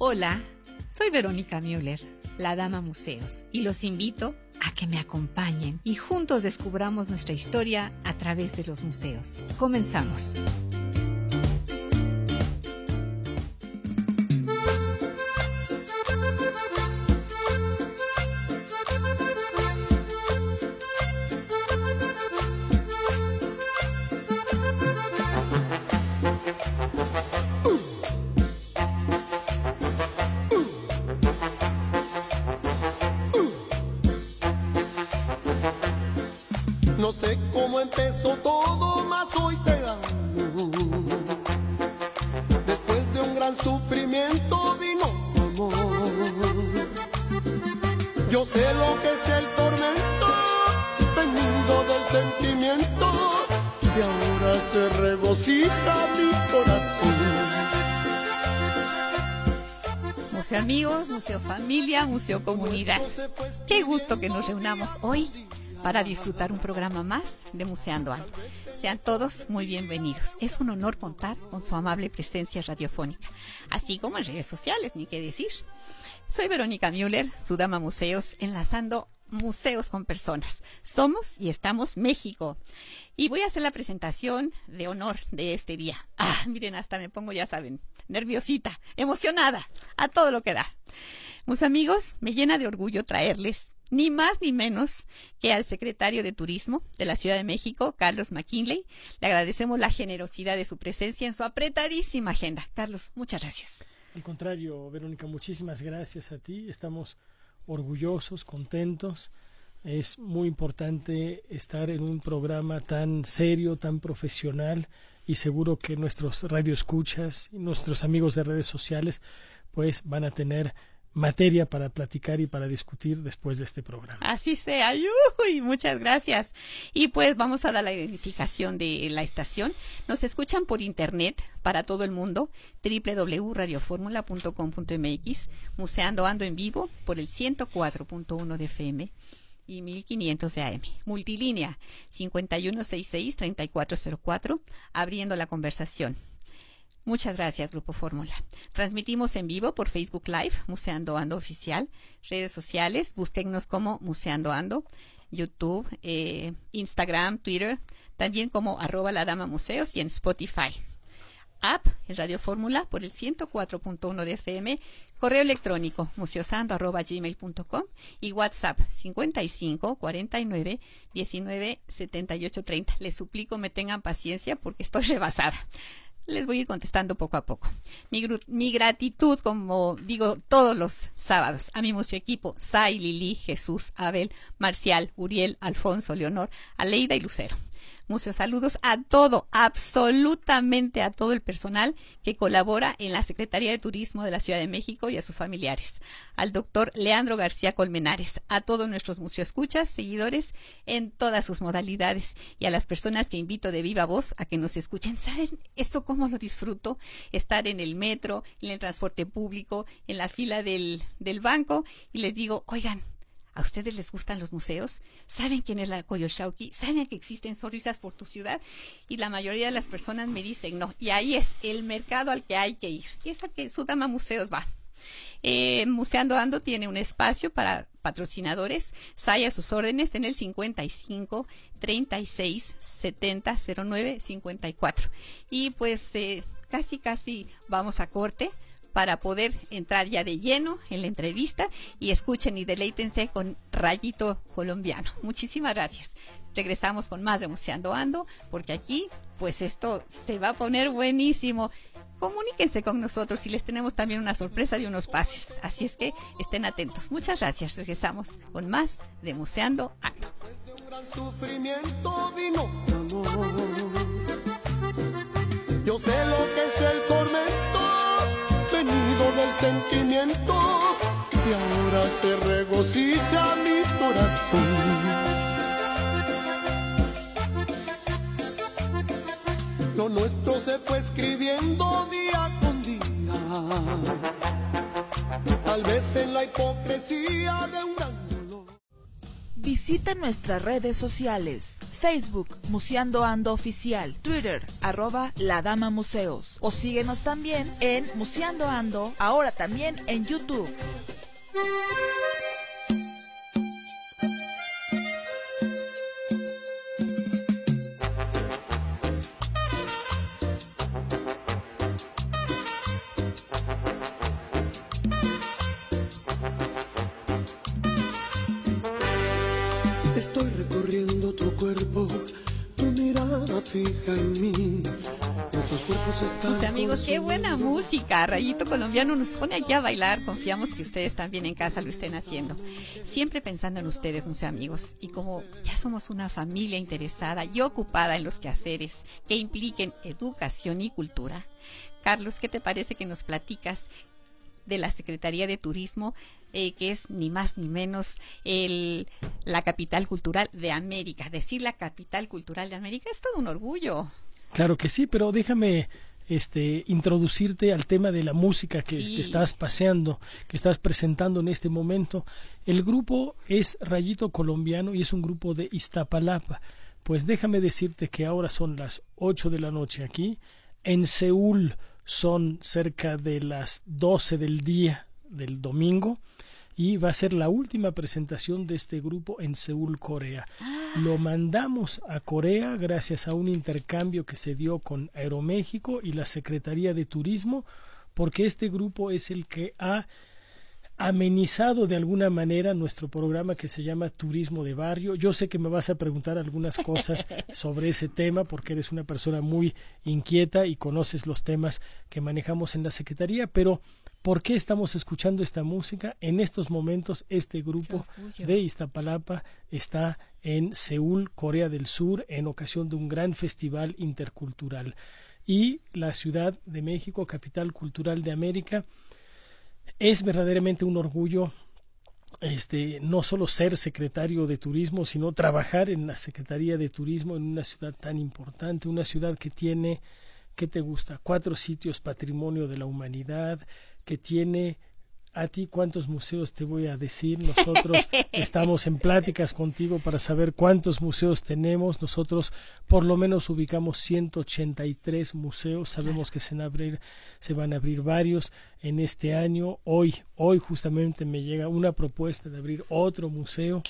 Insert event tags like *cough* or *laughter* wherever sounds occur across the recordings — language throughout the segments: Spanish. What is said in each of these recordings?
Hola, soy Verónica Müller, la Dama Museos, y los invito a que me acompañen y juntos descubramos nuestra historia a través de los museos. Comenzamos. Empezó todo, más hoy te amo. Después de un gran sufrimiento vino tu amor. Yo sé lo que es el tormento, venido del sentimiento, y ahora se regocija mi corazón. Museo amigos, museo familia, museo comunidad. Qué gusto que nos reunamos hoy para disfrutar un programa más de Museando Algo. Sean todos muy bienvenidos. Es un honor contar con su amable presencia radiofónica, así como en redes sociales, ni qué decir. Soy Verónica Müller, su dama museos, enlazando museos con personas. Somos y estamos México. Y voy a hacer la presentación de honor de este día. Ah, miren, hasta me pongo, ya saben, nerviosita, emocionada, a todo lo que da. Mis amigos, me llena de orgullo traerles ni más ni menos que al secretario de Turismo de la Ciudad de México, Carlos McKinley. Le agradecemos la generosidad de su presencia en su apretadísima agenda. Carlos, muchas gracias. Al contrario, Verónica, muchísimas gracias a ti. Estamos orgullosos, contentos. Es muy importante estar en un programa tan serio, tan profesional y seguro que nuestros radioescuchas y nuestros amigos de redes sociales pues van a tener materia para platicar y para discutir después de este programa. Así sea. Uy, muchas gracias. Y pues vamos a dar la identificación de la estación. Nos escuchan por internet para todo el mundo, www.radioformula.com.mx, Museando Ando en vivo por el 104.1 de FM y 1500 de AM. Multilínea 5166-3404, abriendo la conversación. Muchas gracias, Grupo Fórmula. Transmitimos en vivo por Facebook Live, Museando Ando Oficial, redes sociales, búsquennos como Museando Ando, YouTube, eh, Instagram, Twitter, también como arroba la dama museos y en Spotify. App en Radio Fórmula por el 104.1 de FM, correo electrónico museosando arroba gmail.com y WhatsApp 55 49 19 78 30. Les suplico me tengan paciencia porque estoy rebasada les voy a ir contestando poco a poco. Mi, mi, gratitud, como digo todos los sábados, a mi museo equipo, Sai, Lili, Jesús, Abel, Marcial, Uriel, Alfonso, Leonor, Aleida y Lucero. Muchos saludos a todo, absolutamente a todo el personal que colabora en la Secretaría de Turismo de la Ciudad de México y a sus familiares. Al doctor Leandro García Colmenares, a todos nuestros escuchas, seguidores en todas sus modalidades y a las personas que invito de viva voz a que nos escuchen. ¿Saben esto cómo lo disfruto? Estar en el metro, en el transporte público, en la fila del, del banco y les digo, oigan, ¿A ustedes les gustan los museos? ¿Saben quién es la Coyoshauki? ¿Saben que existen sonrisas por tu ciudad? Y la mayoría de las personas me dicen no. Y ahí es el mercado al que hay que ir. Y es a que Sudama Museos va. Eh, Museando Ando tiene un espacio para patrocinadores. SAI a sus órdenes en el 55 36 70 09 54. Y pues eh, casi, casi vamos a corte para poder entrar ya de lleno en la entrevista y escuchen y deleítense con Rayito Colombiano. Muchísimas gracias. Regresamos con más de Museando Ando, porque aquí, pues esto se va a poner buenísimo. Comuníquense con nosotros y les tenemos también una sorpresa de unos pases. Así es que estén atentos. Muchas gracias. Regresamos con más de Museando Ando. Yo sé lo que es el tormento del sentimiento y ahora se regocija mi corazón. Lo nuestro se fue escribiendo día con día, tal vez en la hipocresía de un gran dolor. Visita nuestras redes sociales, Facebook, Museando Ando Oficial, Twitter, arroba La Dama Museos. O síguenos también en Museando Ando, ahora también en YouTube. Rayito Colombiano nos pone aquí a bailar. Confiamos que ustedes también en casa lo estén haciendo. Siempre pensando en ustedes, mis amigos. Y como ya somos una familia interesada y ocupada en los quehaceres que impliquen educación y cultura, Carlos, ¿qué te parece que nos platicas de la Secretaría de Turismo, eh, que es ni más ni menos el, la capital cultural de América. Decir la capital cultural de América es todo un orgullo. Claro que sí, pero déjame este, introducirte al tema de la música que, estás paseando, que estás presentando en este momento. El grupo es Rayito Colombiano y es un grupo de Iztapalapa. Pues déjame decirte que ahora son las 8 de la noche aquí. En Seúl son cerca de las 12 del día del domingo y va a ser la última presentación de este grupo en Seúl, Corea. Ah. Lo mandamos a Corea gracias a un intercambio que se dio con Aeroméxico y la Secretaría de Turismo, porque este grupo es el que ha amenizado de alguna manera nuestro programa que se llama Turismo de Barrio. Yo sé que me vas a preguntar algunas cosas *laughs* sobre ese tema porque eres una persona muy inquieta y conoces los temas que manejamos en la Secretaría, pero ¿por qué estamos escuchando esta música? En estos momentos este grupo de Iztapalapa está en Seúl, Corea del Sur, en ocasión de un gran festival intercultural. Y la Ciudad de México, capital cultural de América, es verdaderamente un orgullo este, no solo ser secretario de turismo, sino trabajar en la Secretaría de Turismo en una ciudad tan importante, una ciudad que tiene, ¿qué te gusta? Cuatro sitios patrimonio de la humanidad, que tiene a ti cuántos museos te voy a decir. Nosotros *laughs* estamos en pláticas contigo para saber cuántos museos tenemos. Nosotros por lo menos ubicamos 183 museos. Sabemos que se van a abrir, se van a abrir varios en este año. Hoy, hoy justamente me llega una propuesta de abrir otro museo.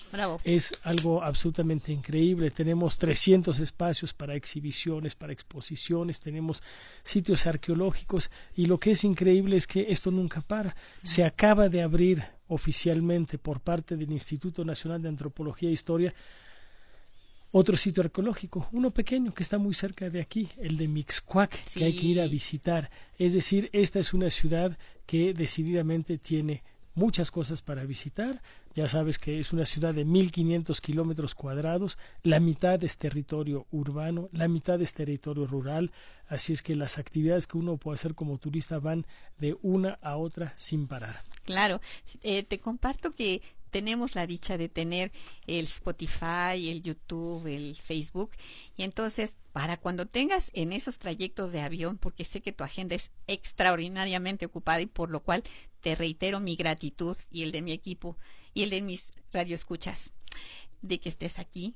Es algo absolutamente increíble. Tenemos 300 espacios para exhibiciones, para exposiciones, tenemos sitios arqueológicos y lo que es increíble es que esto nunca para. Se acaba de abrir oficialmente por parte del Instituto Nacional de Antropología e Historia otro sitio arqueológico, uno pequeño que está muy cerca de aquí, el de Mixcuac, que hay que ir a visitar. Es decir, esta es una ciudad que decididamente tiene muchas cosas para visitar. Ya sabes que es una ciudad de 1.500 kilómetros cuadrados, la mitad es territorio urbano, la mitad es territorio rural, así es que las actividades que uno puede hacer como turista van de una a otra sin parar. Claro, eh, te comparto que tenemos la dicha de tener el Spotify, el YouTube, el Facebook. Y entonces, para cuando tengas en esos trayectos de avión, porque sé que tu agenda es extraordinariamente ocupada y por lo cual te reitero mi gratitud y el de mi equipo y el de mis radioescuchas de que estés aquí.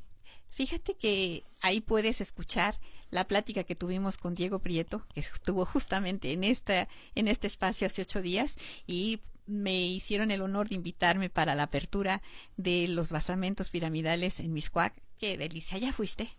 Fíjate que ahí puedes escuchar la plática que tuvimos con Diego Prieto, que estuvo justamente en esta, en este espacio hace ocho días, y me hicieron el honor de invitarme para la apertura de los basamentos piramidales en Miscuac. Qué delicia, ¿ya fuiste?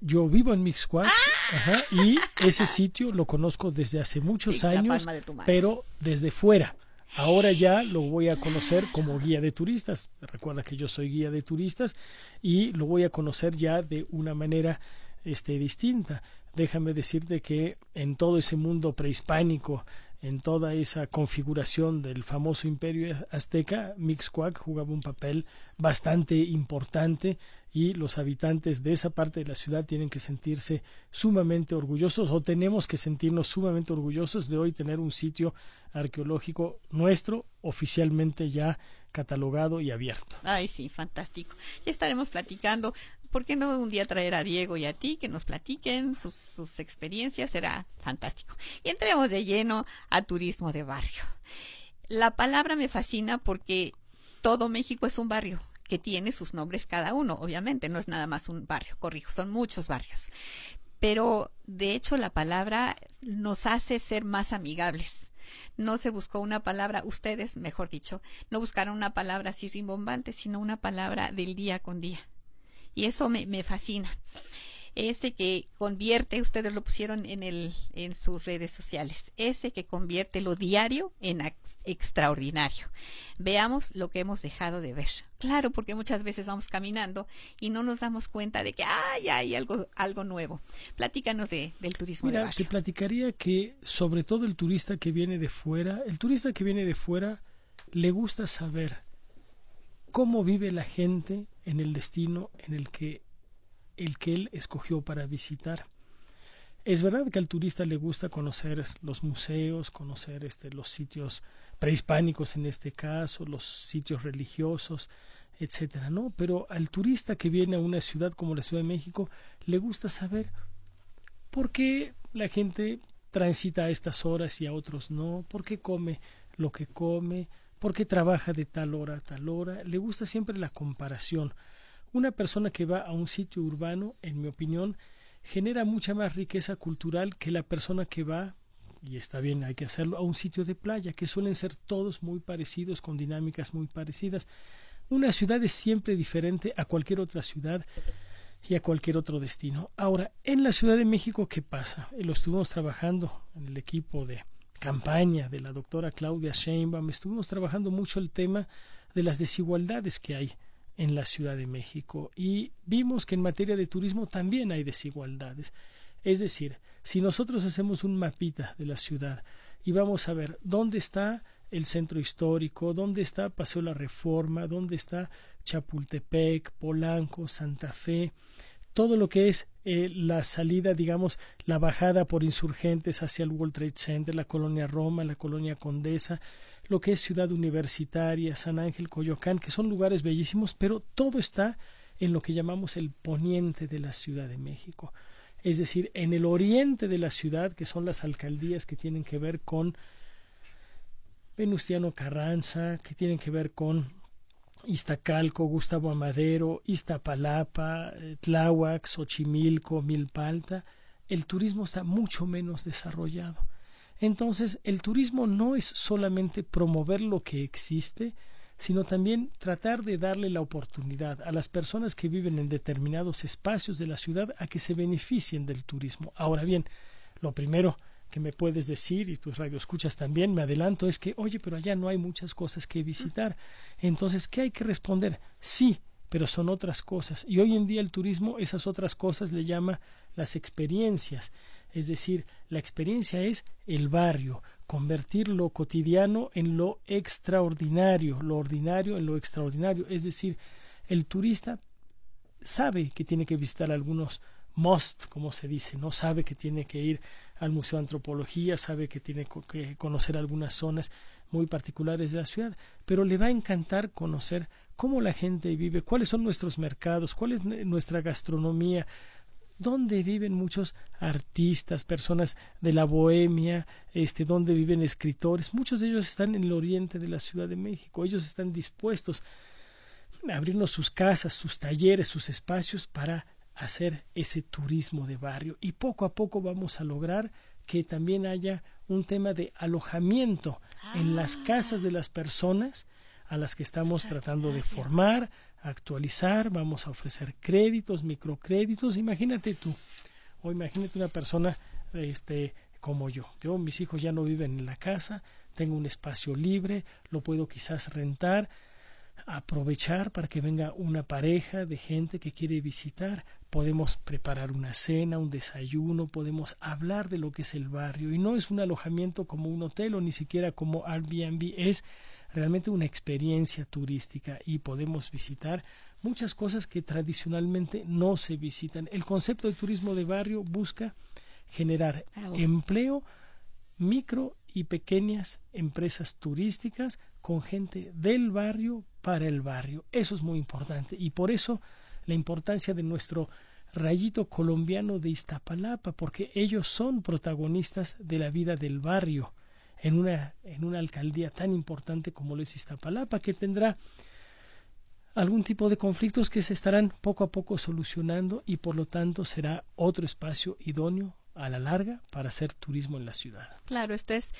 Yo vivo en Mixcuac ¡Ah! y ese sitio lo conozco desde hace muchos años, pero desde fuera. Ahora ya lo voy a conocer como guía de turistas. Recuerda que yo soy guía de turistas y lo voy a conocer ya de una manera este, distinta. Déjame decirte que en todo ese mundo prehispánico en toda esa configuración del famoso imperio azteca, Mixcoac jugaba un papel bastante importante y los habitantes de esa parte de la ciudad tienen que sentirse sumamente orgullosos o tenemos que sentirnos sumamente orgullosos de hoy tener un sitio arqueológico nuestro oficialmente ya catalogado y abierto. Ay, sí, fantástico. Ya estaremos platicando ¿por qué no un día traer a Diego y a ti que nos platiquen sus, experiencias? Será fantástico. Y entremos de lleno a turismo de barrio. La palabra me fascina porque todo México es un barrio. que tiene sus nombres cada uno, obviamente, no es nada más un barrio, corrijo, son muchos barrios. Pero de hecho la palabra nos hace ser más amigables. No se buscó una palabra, ustedes, mejor dicho, no buscaron una palabra así rimbombante, sino una palabra del día con día. Y eso me, me fascina ese que convierte, ustedes lo pusieron en, el, en sus redes sociales, ese que convierte lo diario en extraordinario. Veamos lo que hemos dejado de ver. Claro, porque muchas veces vamos caminando y no nos damos cuenta de que ay, hay algo, algo nuevo. Platícanos de, del turismo Mira, de barrio. te platicaría que sobre todo el turista que viene de fuera, el turista que viene de fuera le gusta saber cómo vive la gente en el destino en el que el que él escogió para visitar. Es verdad que al turista le gusta conocer los museos, conocer este, los sitios prehispánicos en este caso, los sitios religiosos, etcétera, ¿no? Pero al turista que viene a una ciudad como la Ciudad de México le gusta saber por qué la gente transita a estas horas y a otros no, por qué come lo que come, por qué trabaja de tal hora a tal hora. Le gusta siempre la comparación. Una persona que va a un sitio urbano, en mi opinión, genera mucha más riqueza cultural que la persona que va, y está bien, hay que hacerlo, a un sitio de playa, que suelen ser todos muy parecidos, con dinámicas muy parecidas. Una ciudad es siempre diferente a cualquier otra ciudad y a cualquier otro destino. Ahora, en la Ciudad de México, ¿qué pasa? Lo estuvimos trabajando en el equipo de campaña de la doctora Claudia Sheinbaum, estuvimos trabajando mucho el tema de las desigualdades que hay en la Ciudad de México y vimos que en materia de turismo también hay desigualdades. Es decir, si nosotros hacemos un mapita de la ciudad y vamos a ver dónde está el centro histórico, dónde está Paseo La Reforma, dónde está Chapultepec, Polanco, Santa Fe, todo lo que es eh, la salida, digamos, la bajada por insurgentes hacia el World Trade Center, la colonia Roma, la colonia Condesa, lo que es Ciudad Universitaria, San Ángel, Coyoacán, que son lugares bellísimos, pero todo está en lo que llamamos el poniente de la Ciudad de México. Es decir, en el oriente de la ciudad, que son las alcaldías que tienen que ver con Venustiano Carranza, que tienen que ver con Iztacalco, Gustavo Amadero, Iztapalapa, eh, Tláhuac, Xochimilco, Milpalta, el turismo está mucho menos desarrollado. Entonces, el turismo no es solamente promover lo que existe, sino también tratar de darle la oportunidad a las personas que viven en determinados espacios de la ciudad a que se beneficien del turismo. Ahora bien, lo primero que me puedes decir, y tus radioescuchas también, me adelanto, es que, oye, pero allá no hay muchas cosas que visitar. Entonces, ¿qué hay que responder? Sí, pero son otras cosas. Y hoy en día el turismo, esas otras cosas le llama las experiencias. Es decir, la experiencia es el barrio, convertir lo cotidiano en lo extraordinario, lo ordinario en lo extraordinario. Es decir, el turista sabe que tiene que visitar algunos must, como se dice, no sabe que tiene que ir al Museo de Antropología, sabe que tiene que conocer algunas zonas muy particulares de la ciudad, pero le va a encantar conocer cómo la gente vive, cuáles son nuestros mercados, cuál es nuestra gastronomía, donde viven muchos artistas, personas de la bohemia, este, donde viven escritores. Muchos de ellos están en el oriente de la Ciudad de México. Ellos están dispuestos a abrirnos sus casas, sus talleres, sus espacios para hacer ese turismo de barrio. Y poco a poco vamos a lograr que también haya un tema de alojamiento en las casas de las personas a las que estamos tratando de formar, actualizar, vamos a ofrecer créditos, microcréditos, imagínate tú, o imagínate una persona este como yo. Yo mis hijos ya no viven en la casa, tengo un espacio libre, lo puedo quizás rentar, aprovechar para que venga una pareja de gente que quiere visitar, podemos preparar una cena, un desayuno, podemos hablar de lo que es el barrio. Y no es un alojamiento como un hotel o ni siquiera como Airbnb, es realmente una experiencia turística y podemos visitar muchas cosas que tradicionalmente no se visitan. El concepto de turismo de barrio busca generar empleo, micro y pequeñas empresas turísticas con gente del barrio para el barrio. Eso es muy importante y por eso la importancia de nuestro rayito colombiano de Iztapalapa, porque ellos son protagonistas de la vida del barrio en una, en una alcaldía tan importante como lo es Iztapalapa, que tendrá algún tipo de conflictos que se estarán poco a poco solucionando y por lo tanto será otro espacio idóneo a la larga para hacer turismo en la ciudad. Claro, esto es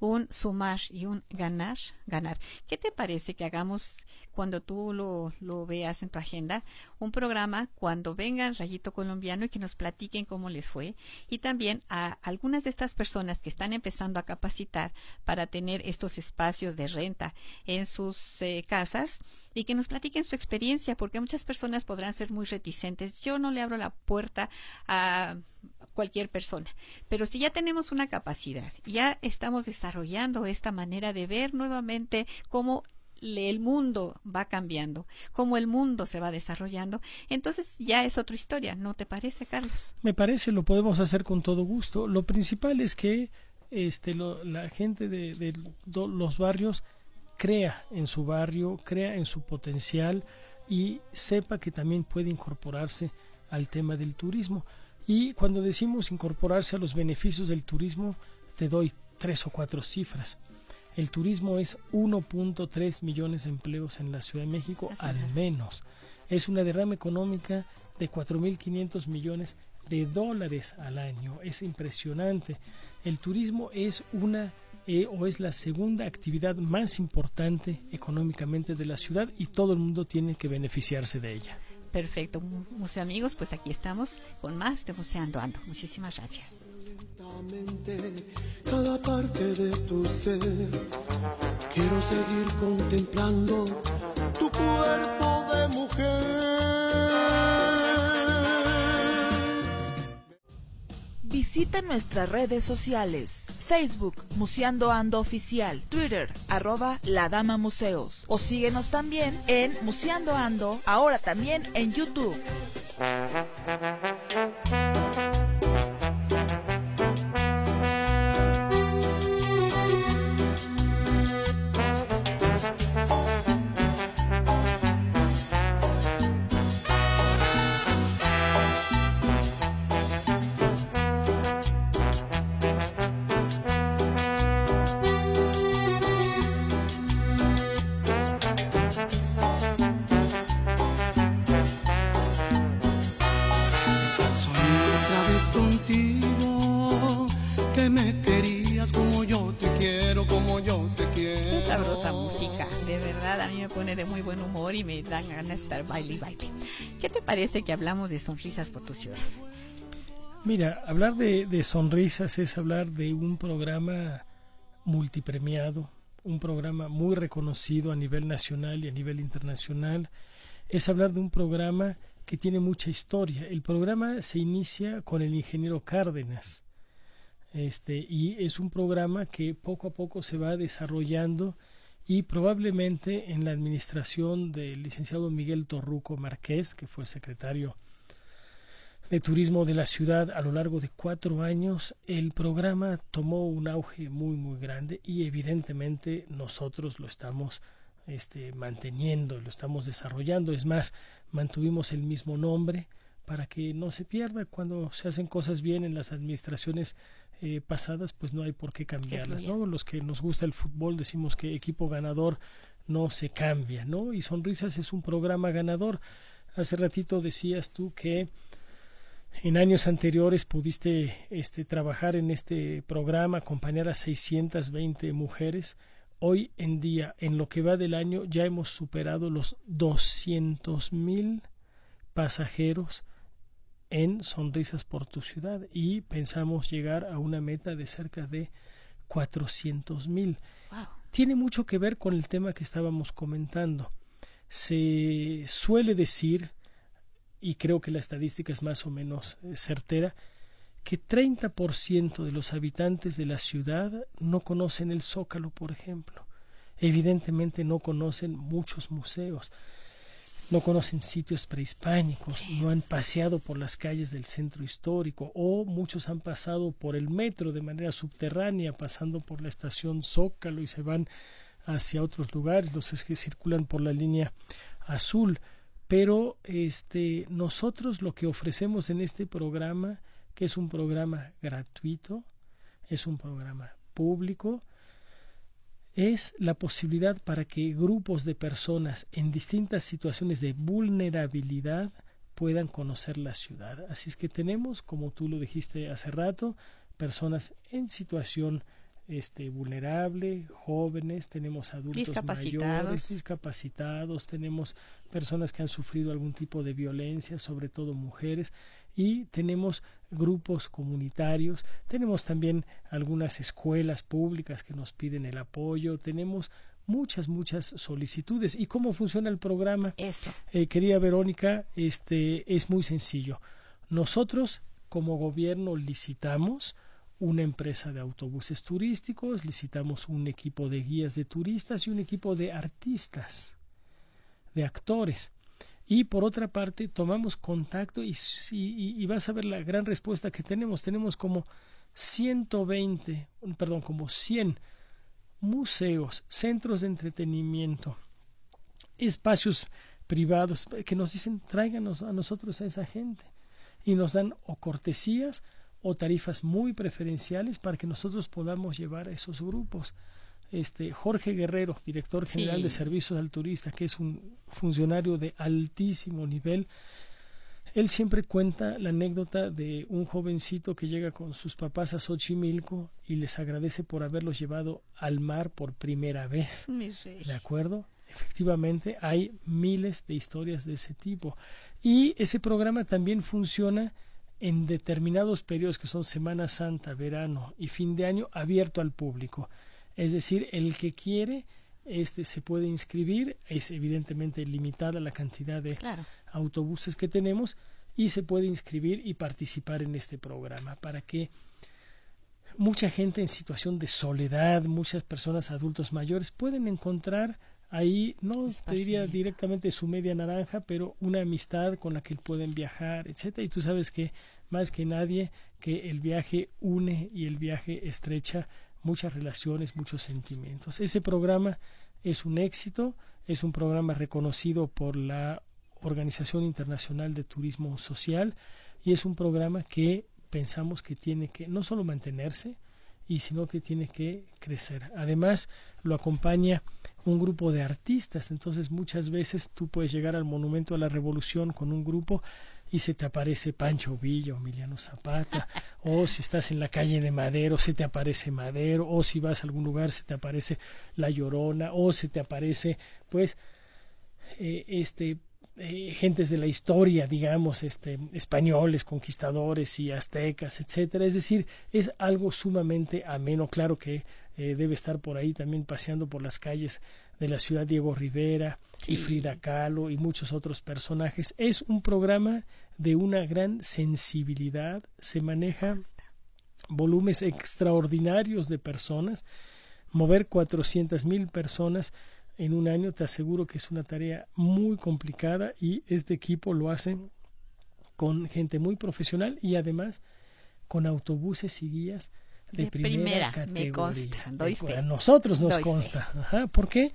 un sumar y un ganar, ganar. ¿Qué te parece que hagamos cuando tú lo, lo veas en tu agenda, un programa cuando vengan Rayito Colombiano y que nos platiquen cómo les fue y también a algunas de estas personas que están empezando a capacitar para tener estos espacios de renta en sus eh, casas y que nos platiquen su experiencia porque muchas personas podrán ser muy reticentes. Yo no le abro la puerta a cualquier persona. Pero si ya tenemos una capacidad, ya estamos desarrollando esta manera de ver nuevamente cómo el mundo va cambiando, cómo el mundo se va desarrollando, entonces ya es otra historia, ¿no te parece, Carlos? Me parece, lo podemos hacer con todo gusto. Lo principal es que este, la gente de, los barrios crea en su barrio, crea en su potencial y sepa que también puede incorporarse al tema del turismo. Y cuando decimos incorporarse a los beneficios del turismo, te doy tres o cuatro cifras. El turismo es 1.3 millones de empleos en la Ciudad de México, al menos. Es una derrama económica de 4.500 millones de dólares al año. Es impresionante. El turismo es una eh, o es la segunda actividad más importante económicamente de la ciudad y todo el mundo tiene que beneficiarse de ella. Perfecto, museo amigos, pues aquí estamos con más de Museando Ando. Muchísimas gracias. Visita nuestras redes sociales. Facebook, Museando Ando Oficial. Twitter, arroba La Dama Museos. O síguenos también en Museando Ando, ahora también en YouTube. Que hablamos de sonrisas por tu ciudad? Mira, hablar de, de sonrisas es hablar de un programa multipremiado, un programa muy reconocido a nivel nacional y a nivel internacional. Es hablar de un programa que tiene mucha historia. El programa se inicia con el ingeniero Cárdenas. Este, y es un programa que poco a poco se va desarrollando y probablemente en la administración del licenciado Miguel Torruco Marqués, que fue secretario de turismo de la ciudad a lo largo de cuatro años, el programa tomó un auge muy muy grande y evidentemente nosotros lo estamos este, manteniendo, lo estamos desarrollando. Es más, mantuvimos el mismo nombre para que no se pierda cuando se hacen cosas bien en las administraciones eh, pasadas, pues no hay por qué cambiarlas, ¿no? Los que nos gusta el fútbol decimos que equipo ganador no se cambia, ¿no? Y Sonrisas es un programa ganador. Hace ratito decías tú que en años anteriores pudiste este, trabajar en este programa, acompañar a 620 mujeres. Hoy en día, en lo que va del año, ya hemos superado los 200 mil pasajeros en Sonrisas por tu ciudad y pensamos llegar a una meta de cerca de 400 mil. Tiene mucho que ver con el tema que estábamos comentando. Se suele decir, y creo que la estadística es más o menos eh, certera, que 30% de los habitantes de la ciudad no conocen el Zócalo, por ejemplo. Evidentemente no conocen muchos museos no conocen sitios prehispánicos, no han paseado por las calles del centro histórico o muchos han pasado por el metro de manera subterránea, pasando por la estación Zócalo y se van hacia otros lugares, los que circulan por la línea azul. Pero este, nosotros lo que ofrecemos en este programa, que es un programa gratuito, es un programa público, es la posibilidad para que grupos de personas en distintas situaciones de vulnerabilidad puedan conocer la ciudad. Así es que tenemos, como tú lo dijiste hace rato, personas en situación este, vulnerable, jóvenes, tenemos adultos mayores, discapacitados, tenemos personas que han sufrido algún tipo de violencia, sobre todo mujeres, y tenemos grupos comunitarios, tenemos también algunas escuelas públicas que nos piden el apoyo, tenemos muchas, muchas solicitudes. ¿Y cómo funciona el programa? Eso. Eh, querida Verónica, este es muy sencillo. Nosotros como gobierno licitamos una empresa de autobuses turísticos, licitamos un equipo de guías de turistas y un equipo de artistas, de actores. Y por otra parte, tomamos contacto y, vas a ver la gran respuesta que tenemos. Tenemos como 120, perdón, como 100 museos, centros de entretenimiento, espacios privados que nos dicen tráiganos a nosotros a esa gente y nos dan o cortesías o tarifas muy preferenciales para que nosotros podamos llevar a esos grupos. Este Jorge Guerrero, director general de servicios al turista, que es un funcionario de altísimo nivel, él siempre cuenta la anécdota de un jovencito que llega con sus papás a Xochimilco y les agradece por haberlos llevado al mar por primera vez. ¿De acuerdo? Efectivamente, hay miles de historias de ese tipo. Y ese programa también funciona en determinados periodos que son Semana Santa, verano y fin de año abierto al público. Es decir, el que quiere este se puede inscribir, es evidentemente limitada la cantidad de autobuses que tenemos y se puede inscribir y participar en este programa para que mucha gente en situación de soledad, muchas personas adultos mayores pueden encontrar ahí no te diría directamente su media naranja, pero una amistad con la que pueden viajar, etcétera. Y tú sabes que más que nadie que el viaje une y el viaje estrecha muchas relaciones, muchos sentimientos. Ese programa es un éxito, es un programa reconocido por la Organización Internacional de Turismo Social y es un programa que pensamos que tiene que no solo mantenerse, y sino que tiene que crecer. Además, lo acompaña un grupo de artistas, entonces muchas veces tú puedes llegar al Monumento a la Revolución con un grupo y se te aparece Pancho Villa o Emiliano Zapata, *laughs* o si estás en la calle de Madero, se te aparece Madero, o si vas a algún lugar, se te aparece La Llorona, o se te aparece, pues, eh, este eh, gentes de la historia, digamos, este, españoles, conquistadores y aztecas, etcétera. Es decir, es algo sumamente ameno. Claro que eh, debe estar por ahí también paseando por las calles de la ciudad Diego Rivera y Frida Kahlo y muchos otros personajes. Es un programa de una gran sensibilidad, se maneja volúmenes extraordinarios de personas, mover 400 mil personas en un año, te aseguro que es una tarea muy complicada y este equipo lo hace con gente muy profesional y además con autobuses y guías de, primera, categoría. Me consta, doy fe. A nosotros nos consta. Ajá, ¿Por qué?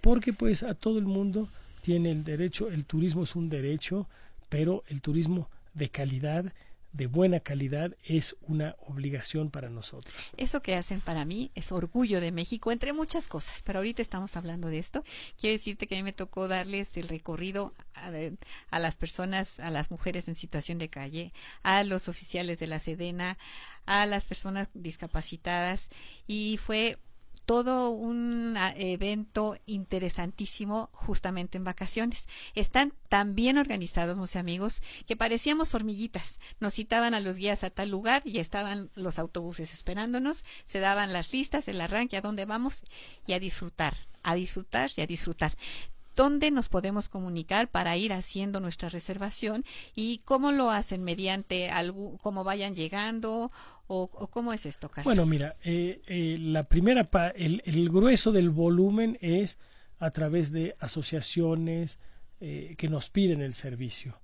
Porque pues a todo el mundo tiene el derecho, el turismo es un derecho, pero el turismo de calidad de buena calidad es una obligación para nosotros. Eso que hacen para mí es orgullo de México, entre muchas cosas, pero ahorita estamos hablando de esto. Quiero decirte que a mí me tocó darles el recorrido a, a las personas, a las mujeres en situación de calle, a los oficiales de la Sedena, a las personas discapacitadas y fue todo un ah, evento interesantísimo justamente en vacaciones. Están tan bien organizados, mis amigos, que parecíamos hormiguitas. Nos citaban a los guías a tal lugar y estaban los autobuses esperándonos, se daban las listas, el arranque, a dónde vamos y a disfrutar, a disfrutar y a disfrutar dónde nos podemos comunicar para ir haciendo nuestra reservación y cómo lo hacen mediante cómo vayan llegando o, cómo es esto, Carlos. Bueno, mira, eh, eh, la primera, el, el, grueso del volumen es a través de asociaciones eh, que nos piden el servicio.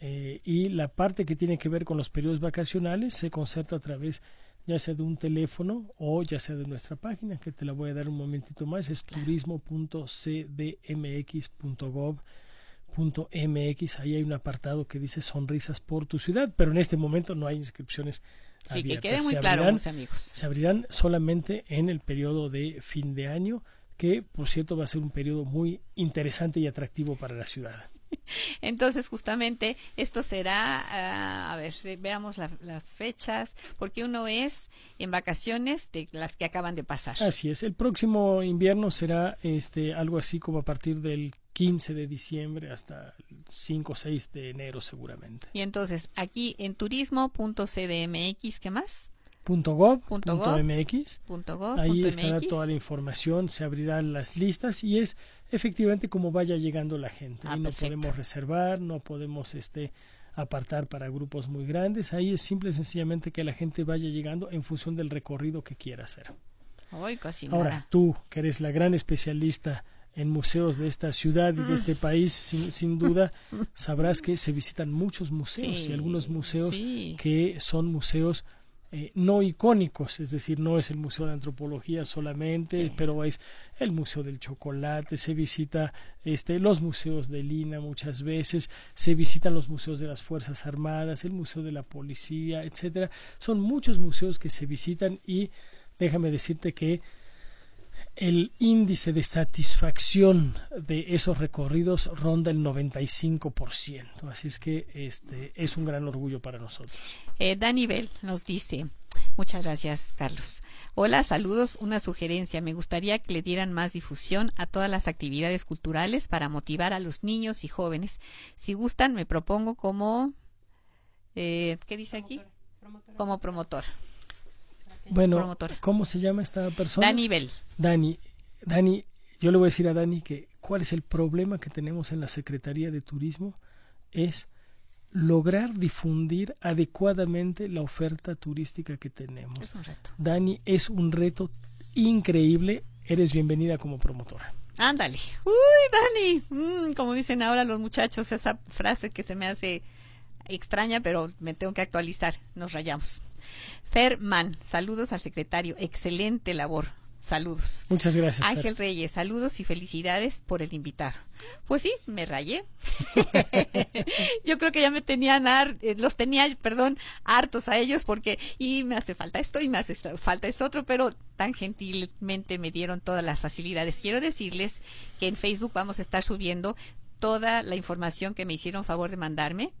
y la parte que tiene que ver con los periodos vacacionales se concerta a través ya sea de un teléfono o ya sea de nuestra página, que te la voy a dar un momentito más, es turismo.cdmx.gov.mx, ahí hay un apartado que dice sonrisas por tu ciudad, pero en este momento no hay inscripciones Sí, que quede muy Se claro, abrirán- mis amigos. se abrirán solamente en el periodo de fin de año, que por cierto va a ser un periodo muy interesante y atractivo para la ciudad. *laughs* Entonces, justamente, esto será, ah, a ver, veamos la- las fechas, porque uno es en vacaciones de las que acaban de pasar. Así es, el próximo invierno será este algo así como a partir del 15 de diciembre hasta el 5 o 6 de enero seguramente. Y entonces, aquí en turismo.cdmx, ¿qué más? Punto .gov, Punto punto gov. .mx, Punto gov, ahí estará MX. toda la información, se abrirán las listas y es efectivamente como vaya llegando la gente. Ah, no perfecto. podemos reservar, no podemos este apartar para grupos muy grandes, ahí es simple y sencillamente que la gente vaya llegando en función del recorrido que quiera hacer. Casi Ahora, tú, que eres la gran especialista en museos de esta ciudad y de Mm. este país, sin, sin duda, *laughs* sabrás que se visitan muchos museos Sí, y algunos museos sí. que son museos eh, no icónicos, es decir, no es el Museo de Antropología solamente, Sí. pero es el Museo del Chocolate, se visita este, los museos de Lina muchas veces, se visitan los museos de las Fuerzas Armadas, el Museo de la Policía, etcétera. Son muchos museos que se visitan y déjame decirte que el índice de satisfacción de esos recorridos ronda el 95%. Así es que este es un gran orgullo para nosotros. Eh, Dani Bell nos dice, muchas gracias Carlos. Hola, saludos, una sugerencia. Me gustaría que le dieran más difusión a todas las actividades culturales para motivar a los niños y jóvenes. Si gustan, me propongo como, eh, ¿qué dice aquí? Como promotor. Bueno, Promotora. ¿cómo se llama esta persona? Dani Bell. Dani, Dani, yo le voy a decir a Dani que cuál es el problema que tenemos en la Secretaría de Turismo es lograr difundir adecuadamente la oferta turística que tenemos. Es un reto. Dani, es un reto increíble. Eres bienvenida como promotora. Ándale. Uy, Dani. Mm, como dicen ahora los muchachos, esa frase que se me hace extraña, pero me tengo que actualizar. Nos rayamos. Ferman, saludos al secretario. Excelente labor. Saludos. Muchas gracias. Fer. Ángel Reyes, saludos y felicidades por el invitado. Pues sí, me rayé. *laughs* Yo creo que ya me tenían, har- eh, los tenía, perdón, hartos a ellos porque, y me hace falta esto y me hace falta esto otro, pero tan gentilmente me dieron todas las facilidades. Quiero decirles que en Facebook vamos a estar subiendo toda la información que me hicieron favor de mandarme.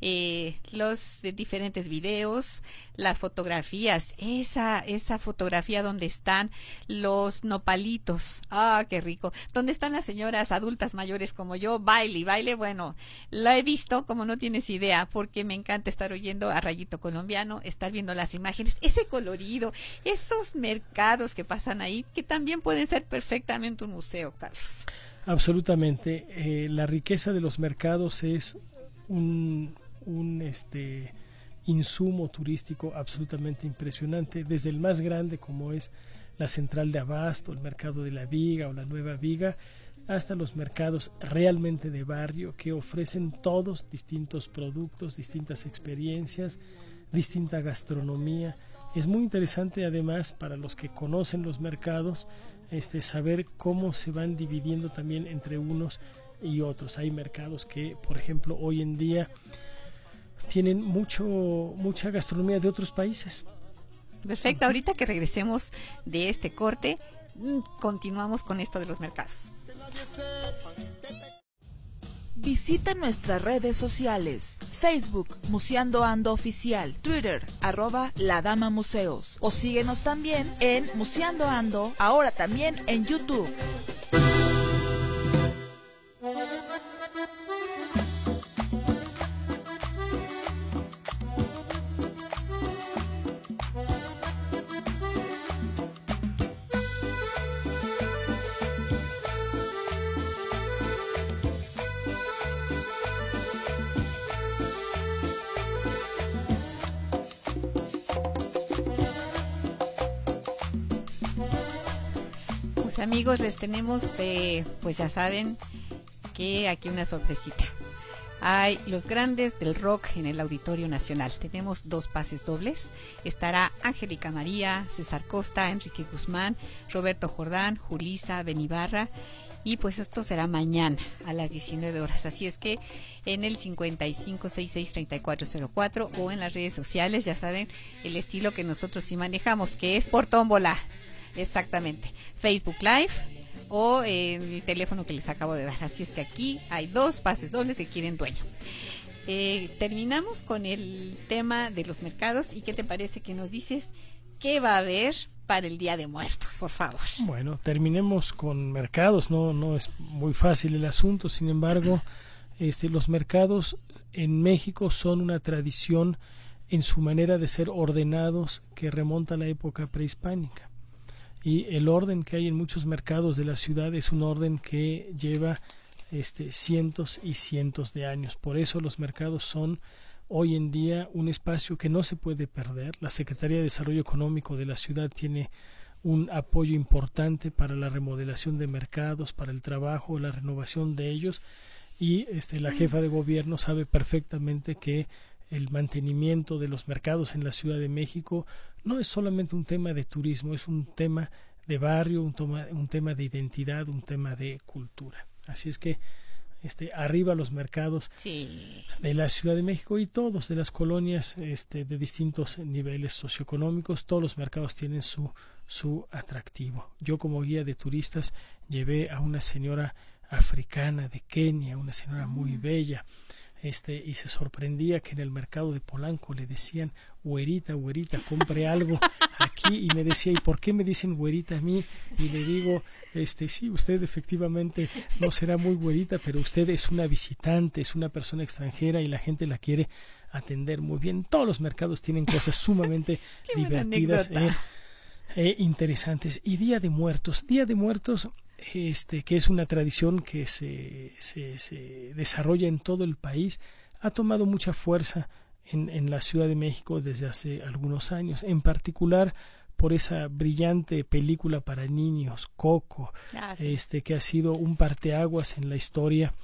Eh, los de diferentes videos, las fotografías, esa, esa fotografía donde están los nopalitos, ah, qué rico, donde están las señoras adultas mayores como yo, baile, baile, bueno, la he visto como no tienes idea, porque me encanta estar oyendo a Rayito Colombiano, estar viendo las imágenes, ese colorido, esos mercados que pasan ahí, que también pueden ser perfectamente un museo, Carlos. Absolutamente. Eh, la riqueza de los mercados es un, un este, insumo turístico absolutamente impresionante, desde el más grande como es la central de Abasto, el mercado de la Viga o la Nueva Viga, hasta los mercados realmente de barrio que ofrecen todos distintos productos, distintas experiencias, distinta gastronomía. Es muy interesante además para los que conocen los mercados este, saber cómo se van dividiendo también entre unos y otros. Hay mercados que, por ejemplo, hoy en día tienen mucho mucha gastronomía de otros países. Perfecto, ahorita que regresemos de este corte, mm, continuamos con esto de los mercados. Visita nuestras redes sociales, Facebook, Museando Ando Oficial, Twitter, arroba La Dama Museos, o síguenos también en Museando Ando, ahora también en YouTube. Amigos, les tenemos, eh, pues ya saben que aquí una sorpresita. Hay los grandes del rock en el Auditorio Nacional. Tenemos dos pases dobles. Estará Angélica María, César Costa, Enrique Guzmán, Roberto Jordán, Julisa, Benibarra Y pues esto será mañana a las 19 horas. Así es que en el 55663404 o en las redes sociales, ya saben, el estilo que nosotros sí manejamos, que es por tómbola. Exactamente. Facebook Live o el teléfono que les acabo de dar. Así es que aquí hay dos pases dobles que quieren dueño. Eh, terminamos con el tema de los mercados y qué te parece que nos dices qué va a haber para el Día de Muertos, por favor. Bueno, terminemos con mercados, no, no es muy fácil el asunto, sin embargo, *clears throat* este, los mercados en México son una tradición en su manera de ser ordenados que remonta a la época prehispánica. Y el orden que hay en muchos mercados de la ciudad es un orden que lleva este, cientos y cientos de años. Por eso los mercados son hoy en día un espacio que no se puede perder. La Secretaría de Desarrollo Económico de la ciudad tiene un apoyo importante para la remodelación de mercados, para el trabajo, la renovación de ellos y este, la jefa de gobierno sabe perfectamente que el mantenimiento de los mercados en la Ciudad de México no es solamente un tema de turismo, es un tema de barrio, un, un tema de identidad, un tema de cultura. Así es que este, arriba los mercados de la Ciudad de México y todos de las colonias este, de distintos niveles socioeconómicos, todos los mercados tienen su, su atractivo. Yo como guía de turistas llevé a una señora africana de Kenia, una señora muy mm. bella, este, y se sorprendía que en el mercado de Polanco le decían, güerita, güerita, compre algo aquí, y me decía, ¿y por qué me dicen güerita a mí? Y le digo, este, sí, usted efectivamente no será muy güerita, pero usted es una visitante, es una persona extranjera y la gente la quiere atender muy bien. Todos los mercados tienen cosas sumamente *laughs* divertidas e, e interesantes. Y Día de Muertos, Día de Muertos este, que es una tradición que se, se, desarrolla en todo el país, ha tomado mucha fuerza en, en, la Ciudad de México desde hace algunos años, en particular por esa brillante película para niños, Coco, ah, este, que ha sido un parteaguas en la historia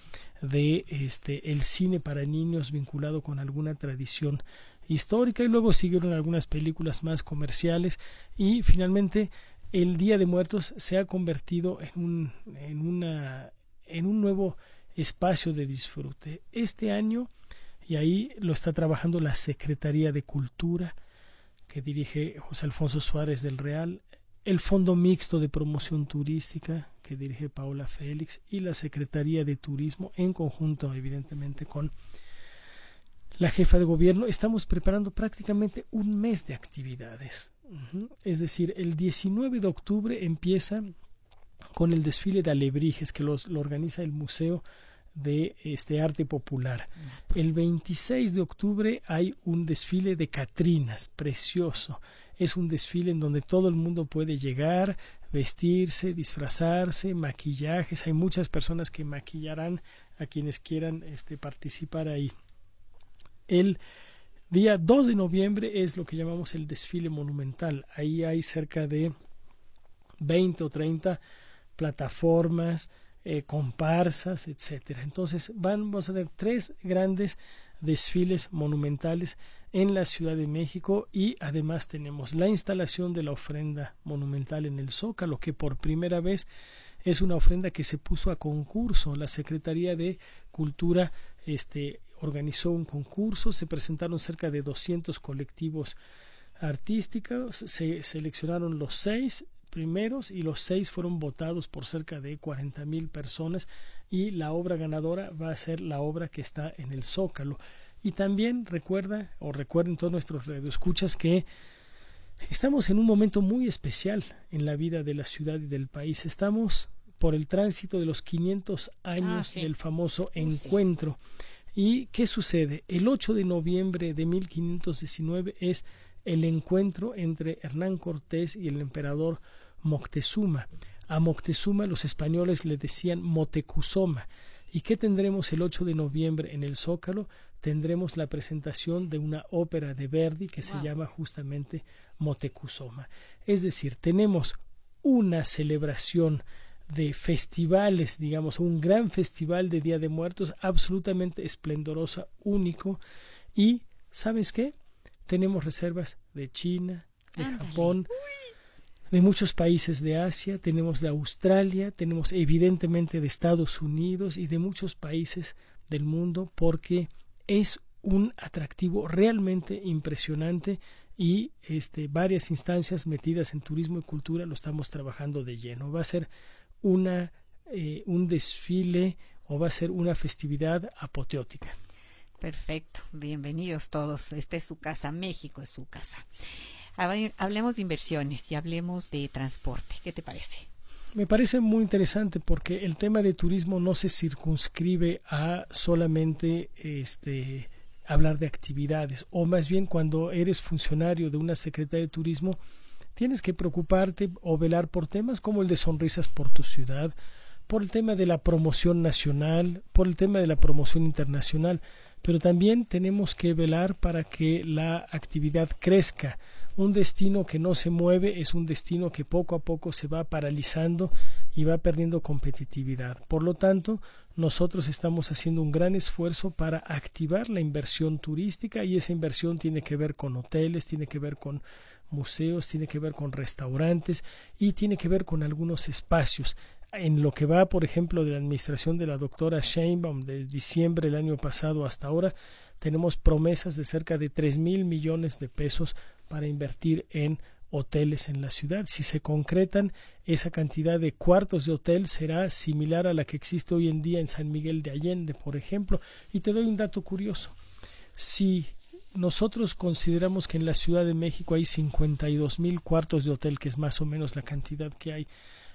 de este, el cine para niños vinculado con alguna tradición histórica. Y luego siguieron algunas películas más comerciales y finalmente el Día de Muertos se ha convertido en un, en una, en un nuevo espacio de disfrute. Este año, y ahí lo está trabajando la Secretaría de Cultura, que dirige José Alfonso Suárez del Real, el Fondo Mixto de Promoción Turística, que dirige Paola Félix, y la Secretaría de Turismo, en conjunto, evidentemente, con la jefa de gobierno, estamos preparando prácticamente un mes de actividades. Es decir, el 19 de octubre empieza con el desfile de alebrijes que lo organiza el Museo de este arte popular. El 26 de octubre hay un desfile de Catrinas, precioso. Es un desfile en donde todo el mundo puede llegar, vestirse, disfrazarse, maquillajes. Hay muchas personas que maquillarán a quienes quieran este, participar ahí. El Día 2 de noviembre es lo que llamamos el desfile monumental. Ahí hay cerca de 20 o 30 plataformas, eh, comparsas, etcétera. Entonces vamos a tener tres grandes desfiles monumentales en la Ciudad de México y además tenemos la instalación de la ofrenda monumental en el Zócalo que por primera vez es una ofrenda que se puso a concurso. La Secretaría de Cultura este, organizó un concurso, se presentaron cerca de 200 colectivos artísticos, se seleccionaron los seis primeros y los seis fueron votados por cerca de 40 mil personas y la obra ganadora va a ser la obra que está en el Zócalo. Y también recuerda o recuerden todos nuestros radioescuchas que estamos en un momento muy especial en la vida de la ciudad y del país. Estamos por el tránsito de los 500 años ah, del famoso encuentro. ¿Y qué sucede? El 8 de noviembre de 1519 es el encuentro entre Hernán Cortés y el emperador Moctezuma. A Moctezuma los españoles le decían Motecuzoma. ¿Y qué tendremos el 8 de noviembre en el Zócalo? Tendremos la presentación de una ópera de Verdi que se llama justamente Motecuzoma. Es decir, tenemos una celebración de festivales, digamos, un gran festival de Día de Muertos absolutamente esplendorosa, único. Y, ¿sabes qué? Tenemos reservas de China, de Japón, de muchos países de Asia, tenemos de Australia, tenemos evidentemente de Estados Unidos y de muchos países del mundo porque es un atractivo realmente impresionante y este, varias instancias metidas en turismo y cultura lo estamos trabajando de lleno. Va a ser una, eh, un desfile o va a ser una festividad apoteótica. Perfecto, bienvenidos todos. Esta es su casa, México es su casa. Hablemos de inversiones y hablemos de transporte. ¿Qué te parece? Me parece muy interesante porque el tema de turismo no se circunscribe a solamente este hablar de actividades o más bien cuando eres funcionario de una secretaría de turismo tienes que preocuparte o velar por temas como el de sonrisas por tu ciudad, por el tema de la promoción nacional, por el tema de la promoción internacional, pero también tenemos que velar para que la actividad crezca. Un destino que no se mueve es un destino que poco a poco se va paralizando y va perdiendo competitividad. Por lo tanto, nosotros estamos haciendo un gran esfuerzo para activar la inversión turística y esa inversión tiene que ver con hoteles, tiene que ver con museos, tiene que ver con restaurantes y tiene que ver con algunos espacios. En lo que va, por ejemplo, de la administración de la doctora Sheinbaum de diciembre del año pasado hasta ahora, tenemos promesas de cerca de tres mil millones de pesos para invertir en hoteles en la ciudad. Si se concretan, esa cantidad de cuartos de hotel será similar a la que existe hoy en día en San Miguel de Allende, por ejemplo. Y te doy un dato curioso. Si nosotros consideramos que en la Ciudad de México hay 52 mil cuartos de hotel, que es más o menos la cantidad que hay,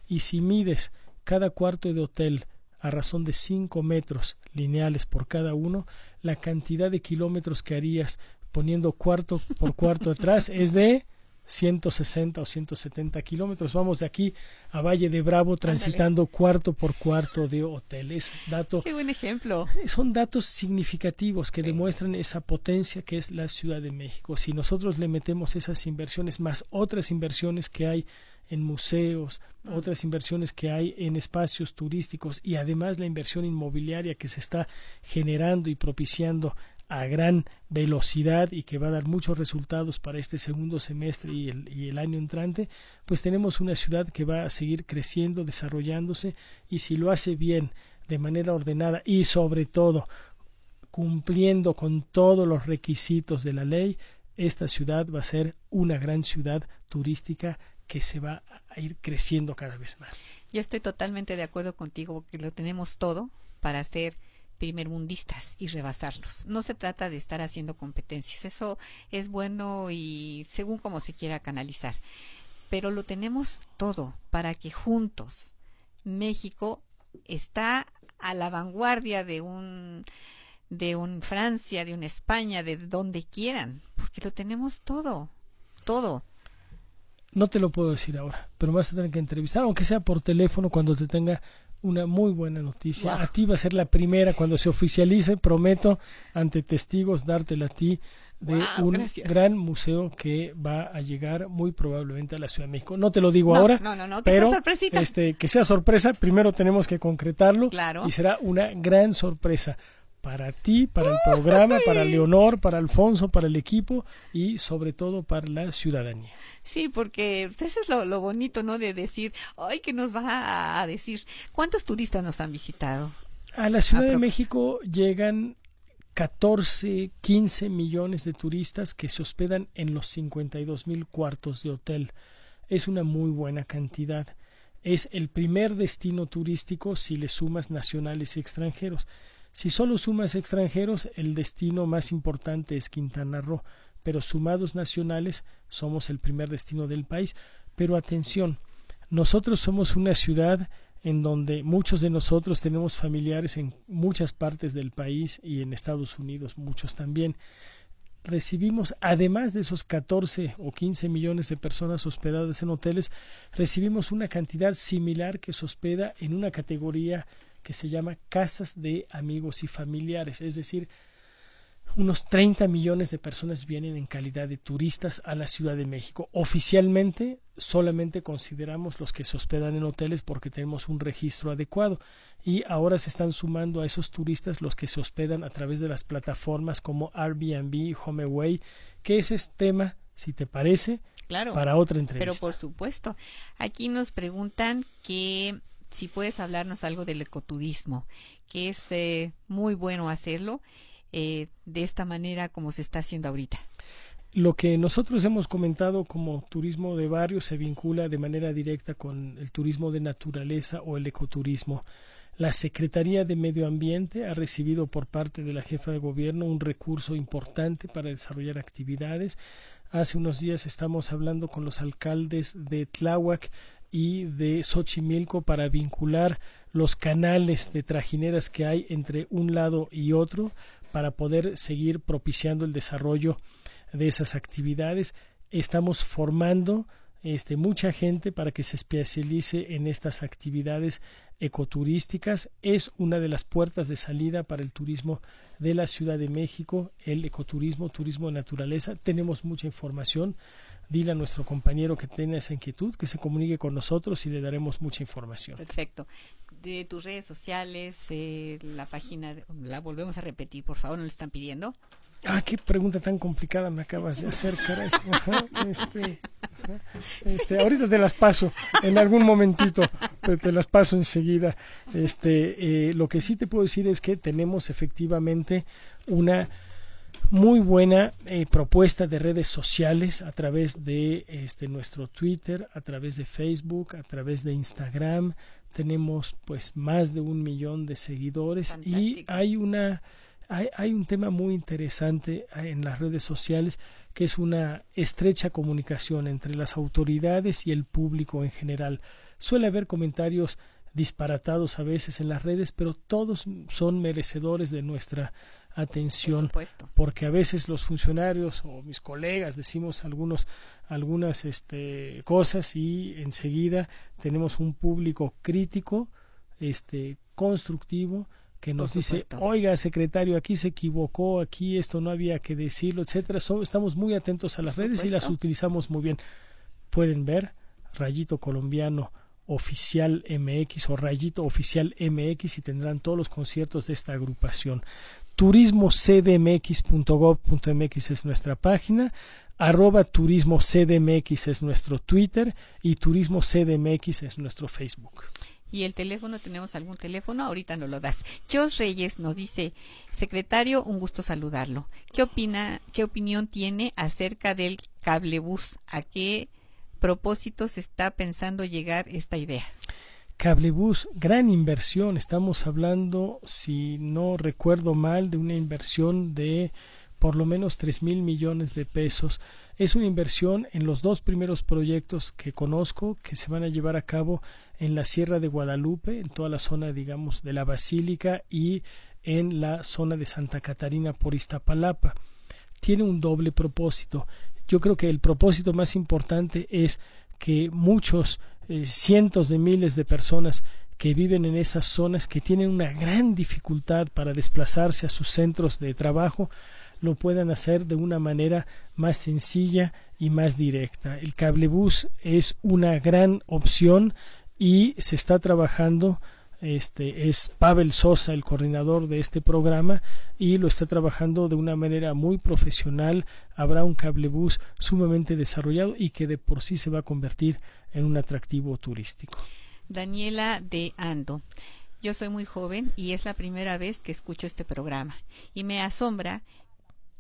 y si mides cada cuarto de hotel a razón de 5 metros lineales por cada uno, la cantidad de kilómetros que harías poniendo cuarto por cuarto *laughs* atrás es de 160 o 170 kilómetros. Vamos de aquí a Valle de Bravo transitando cuarto por cuarto de hoteles. Dato, Qué buen ejemplo. Son datos significativos que demuestran esa potencia que es la Ciudad de México. Si nosotros le metemos esas inversiones más otras inversiones que hay en museos, mm. otras inversiones que hay en espacios turísticos y además la inversión inmobiliaria que se está generando y propiciando a gran velocidad y que va a dar muchos resultados para este segundo semestre y el, y el año entrante, pues tenemos una ciudad que va a seguir creciendo, desarrollándose y si lo hace bien, de manera ordenada y sobre todo cumpliendo con todos los requisitos de la ley, esta ciudad va a ser una gran ciudad turística que se va a ir creciendo cada vez más. Yo estoy totalmente de acuerdo contigo que lo tenemos todo para hacer primermundistas y rebasarlos. No se trata de estar haciendo competencias, eso es bueno y según como se quiera canalizar, pero lo tenemos todo para que juntos México está a la vanguardia de un de un Francia, de una España, de donde quieran, porque lo tenemos todo, todo. No te lo puedo decir ahora, pero vas a tener que entrevistar, aunque sea por teléfono cuando te tenga una muy buena noticia. A ti va a ser la primera cuando se oficialice, prometo ante testigos dártela a ti de un gran museo que va a llegar muy probablemente a la Ciudad de México. No te lo digo ahora, pero este que sea sorpresa, primero tenemos que concretarlo y será una gran sorpresa para ti, para el programa, para Leonor, para Alfonso, para el equipo y sobre todo para la ciudadanía. Sí, porque eso es lo, bonito, ¿no? De decir, ay, que nos va a decir, ¿cuántos turistas nos han visitado? A la Ciudad de México llegan 14, 15 millones de turistas que se hospedan en los 52 mil cuartos de hotel. Es una muy buena cantidad. Es el primer destino turístico si le sumas nacionales y extranjeros. Si solo sumas extranjeros, el destino más importante es Quintana Roo, pero sumados nacionales somos el primer destino del país. Pero atención, nosotros somos una ciudad en donde muchos de nosotros tenemos familiares en muchas partes del país y en Estados Unidos, muchos también. Recibimos, además de esos 14 o 15 millones de personas hospedadas en hoteles, recibimos una cantidad similar que se hospeda en una categoría que se llama Casas de Amigos y Familiares, es decir, unos 30 millones de personas vienen en calidad de turistas a la Ciudad de México. Oficialmente solamente consideramos los que se hospedan en hoteles porque tenemos un registro adecuado y ahora se están sumando a esos turistas los que se hospedan a través de las plataformas como Airbnb, HomeAway, que ese es tema si te parece, claro, para otra entrevista. Pero por supuesto, aquí nos preguntan que si puedes hablarnos algo del ecoturismo, que es eh, muy bueno hacerlo eh, de esta manera como se está haciendo ahorita. Lo que nosotros hemos comentado como turismo de barrio se vincula de manera directa con el turismo de naturaleza o el ecoturismo. La Secretaría de Medio Ambiente ha recibido por parte de la jefa de gobierno un recurso importante para desarrollar actividades. Hace unos días estamos hablando con los alcaldes de Tláhuac y de Xochimilco para vincular los canales de trajineras que hay entre un lado y otro para poder seguir propiciando el desarrollo de esas actividades. Estamos formando este, mucha gente para que se especialice en estas actividades ecoturísticas. Es una de las puertas de salida para el turismo de la Ciudad de México, el ecoturismo, turismo de naturaleza. Tenemos mucha información. Dile a nuestro compañero que tiene esa inquietud, que se comunique con nosotros y le daremos mucha información. Perfecto. De tus redes sociales, eh, la página, la volvemos a repetir, por favor, nos lo están pidiendo. Ah, qué pregunta tan complicada me acabas de hacer, caray. este, este, ahorita te las paso en algún momentito, pero te las paso enseguida. Este, eh, lo que sí te puedo decir es que tenemos efectivamente una muy buena eh, propuesta de redes sociales a través de este, nuestro Twitter, a través de Facebook, a través de Instagram. Tenemos pues más de un millón de seguidores y hay una hay, un tema muy interesante ah, en las redes sociales que es una estrecha comunicación entre las autoridades y el público en general. Suele haber comentarios disparatados a veces en las redes, pero todos son merecedores de nuestra atención porque a veces los funcionarios o mis colegas decimos algunos algunas este, cosas y enseguida tenemos un público crítico este constructivo que nos dice, oiga, secretario, aquí se equivocó, aquí esto no había que decirlo, etcétera. estamos muy atentos a las redes y las utilizamos muy bien. Pueden ver Rayito Colombiano Oficial MX o Rayito Oficial MX y tendrán todos los conciertos de esta agrupación. turismocdmx.gov.mx es nuestra página, arroba turismocdmx es nuestro Twitter y turismocdmx es nuestro Facebook y el teléfono, tenemos algún teléfono, ahorita no lo das. Jos Reyes nos dice, secretario, un gusto saludarlo. ¿Qué opina, qué opinión tiene acerca del cablebús? ¿A qué propósito se está pensando llegar esta idea? Cablebús, gran inversión. Estamos hablando, si no recuerdo mal, de una inversión de por lo menos tres mil millones de pesos. Es una inversión en los dos primeros proyectos que conozco que se van a llevar a cabo en la Sierra de Guadalupe, en toda la zona, digamos, de la Basílica y en la zona de Santa Catarina por Iztapalapa. Tiene un doble propósito. Yo creo que el propósito más importante es que muchos eh, cientos de miles de personas que viven en esas zonas que tienen una gran dificultad para desplazarse a sus centros de trabajo lo puedan hacer de una manera más sencilla y más directa. El cablebús es una gran opción y se está trabajando este es Pavel Sosa el coordinador de este programa y lo está trabajando de una manera muy profesional. Habrá un cablebús sumamente desarrollado y que de por sí se va a convertir en un atractivo turístico. Daniela de Ando. Yo soy muy joven y es la primera vez que escucho este programa. Y me asombra.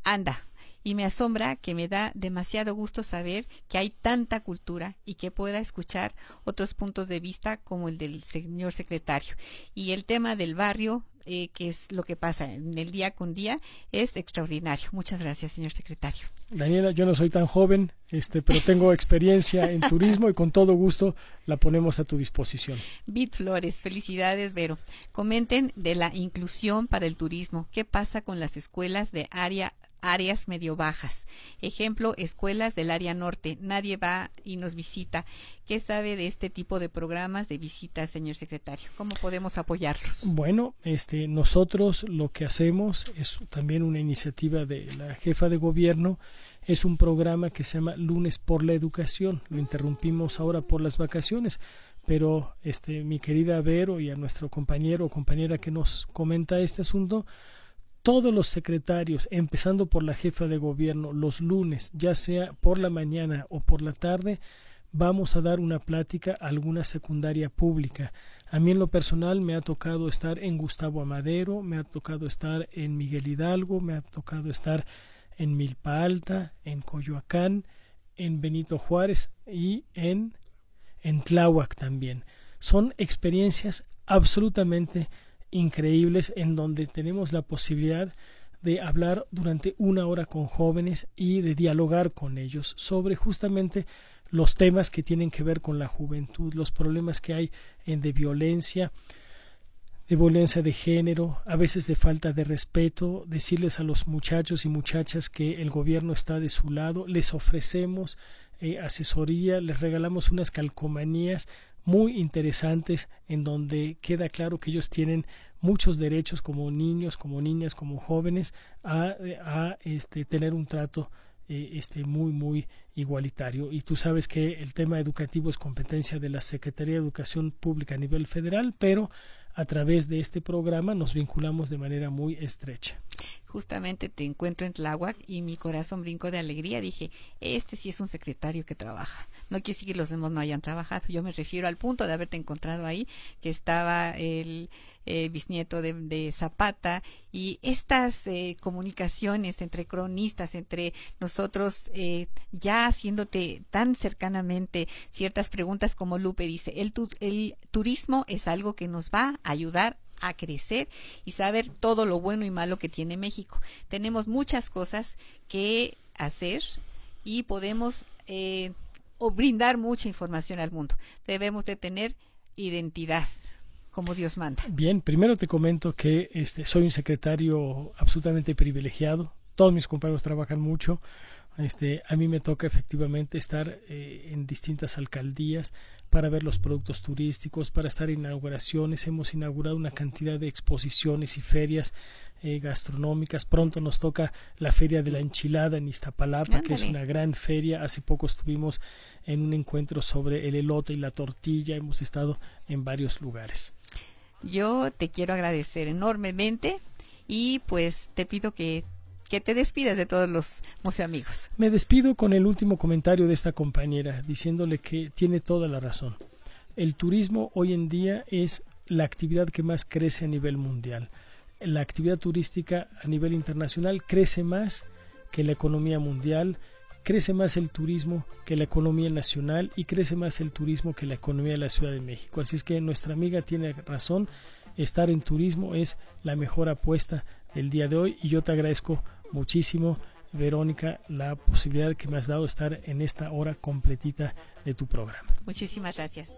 Anda y me asombra que me da demasiado gusto saber que hay tanta cultura y que pueda escuchar otros puntos de vista como el del señor secretario. Y el tema del barrio, eh, que es lo que pasa en el día con día, es extraordinario. Muchas gracias, señor secretario. Daniela, yo no soy tan joven, este, pero tengo *laughs* experiencia en turismo y con todo gusto la ponemos a tu disposición. Bit Flores, felicidades, Vero. Comenten de la inclusión para el turismo. ¿Qué pasa con las escuelas de área áreas medio bajas. Ejemplo, escuelas del área norte. Nadie va y nos visita. ¿Qué sabe de este tipo de programas de visitas, señor secretario? ¿Cómo podemos apoyarlos? Bueno, este, nosotros lo que hacemos es también una iniciativa de la jefa de gobierno. Es un programa que se llama Lunes por la Educación. Lo interrumpimos ahora por las vacaciones, pero este, mi querida Vero y a nuestro compañero o compañera que nos comenta este asunto, todos los secretarios, empezando por la jefa de gobierno, los lunes, ya sea por la mañana o por la tarde, vamos a dar una plática a alguna secundaria pública. A mí en lo personal me ha tocado estar en Gustavo Amadero, me ha tocado estar en Miguel Hidalgo, me ha tocado estar en Milpa Alta, en Coyoacán, en Benito Juárez y en, en Tláhuac también. Son experiencias absolutamente increíbles en donde tenemos la posibilidad de hablar durante una hora con jóvenes y de dialogar con ellos sobre justamente los temas que tienen que ver con la juventud, los problemas que hay en de violencia, de violencia de género, a veces de falta de respeto, decirles a los muchachos y muchachas que el gobierno está de su lado, les ofrecemos eh, asesoría, les regalamos unas calcomanías muy interesantes en donde queda claro que ellos tienen muchos derechos como niños, como niñas, como jóvenes a, a este, tener un trato eh, este, muy, muy igualitario. Y tú sabes que el tema educativo es competencia de la Secretaría de Educación Pública a nivel federal, pero a través de este programa nos vinculamos de manera muy estrecha. Justamente te encuentro en Tláhuac y mi corazón brincó de alegría. Dije, este sí es un secretario que trabaja. No quiero decir que los demás no hayan trabajado. Yo me refiero al punto de haberte encontrado ahí, que estaba el eh, bisnieto de, Zapata y estas eh, comunicaciones entre cronistas, entre nosotros eh, ya haciéndote tan cercanamente ciertas preguntas como Lupe dice, el, el turismo es algo que nos va ayudar a crecer y saber todo lo bueno y malo que tiene México. Tenemos muchas cosas que hacer y podemos brindar mucha información al mundo. Debemos de tener identidad como Dios manda. Bien, primero te comento que este, soy un secretario absolutamente privilegiado. Todos mis compañeros trabajan mucho. Este, a mí me toca efectivamente estar eh, en distintas alcaldías para ver los productos turísticos, para estar en inauguraciones. Hemos inaugurado una cantidad de exposiciones y ferias eh, gastronómicas. Pronto nos toca la Feria de la Enchilada en Iztapalapa, que es una gran feria. Hace poco estuvimos en un encuentro sobre el elote y la tortilla. Hemos estado en varios lugares. Yo te quiero agradecer enormemente y pues te pido que que te despidas de todos los museo amigos. Me despido con el último comentario de esta compañera, diciéndole que tiene toda la razón. El turismo hoy en día es la actividad que más crece a nivel mundial. La actividad turística a nivel internacional crece más que la economía mundial, crece más el turismo que la economía nacional y crece más el turismo que la economía de la Ciudad de México. Así es que nuestra amiga tiene razón, estar en turismo es la mejor apuesta del día de hoy y yo te agradezco muchísimo, Verónica, la posibilidad que me has dado estar en esta hora completita de tu programa. Muchísimas gracias.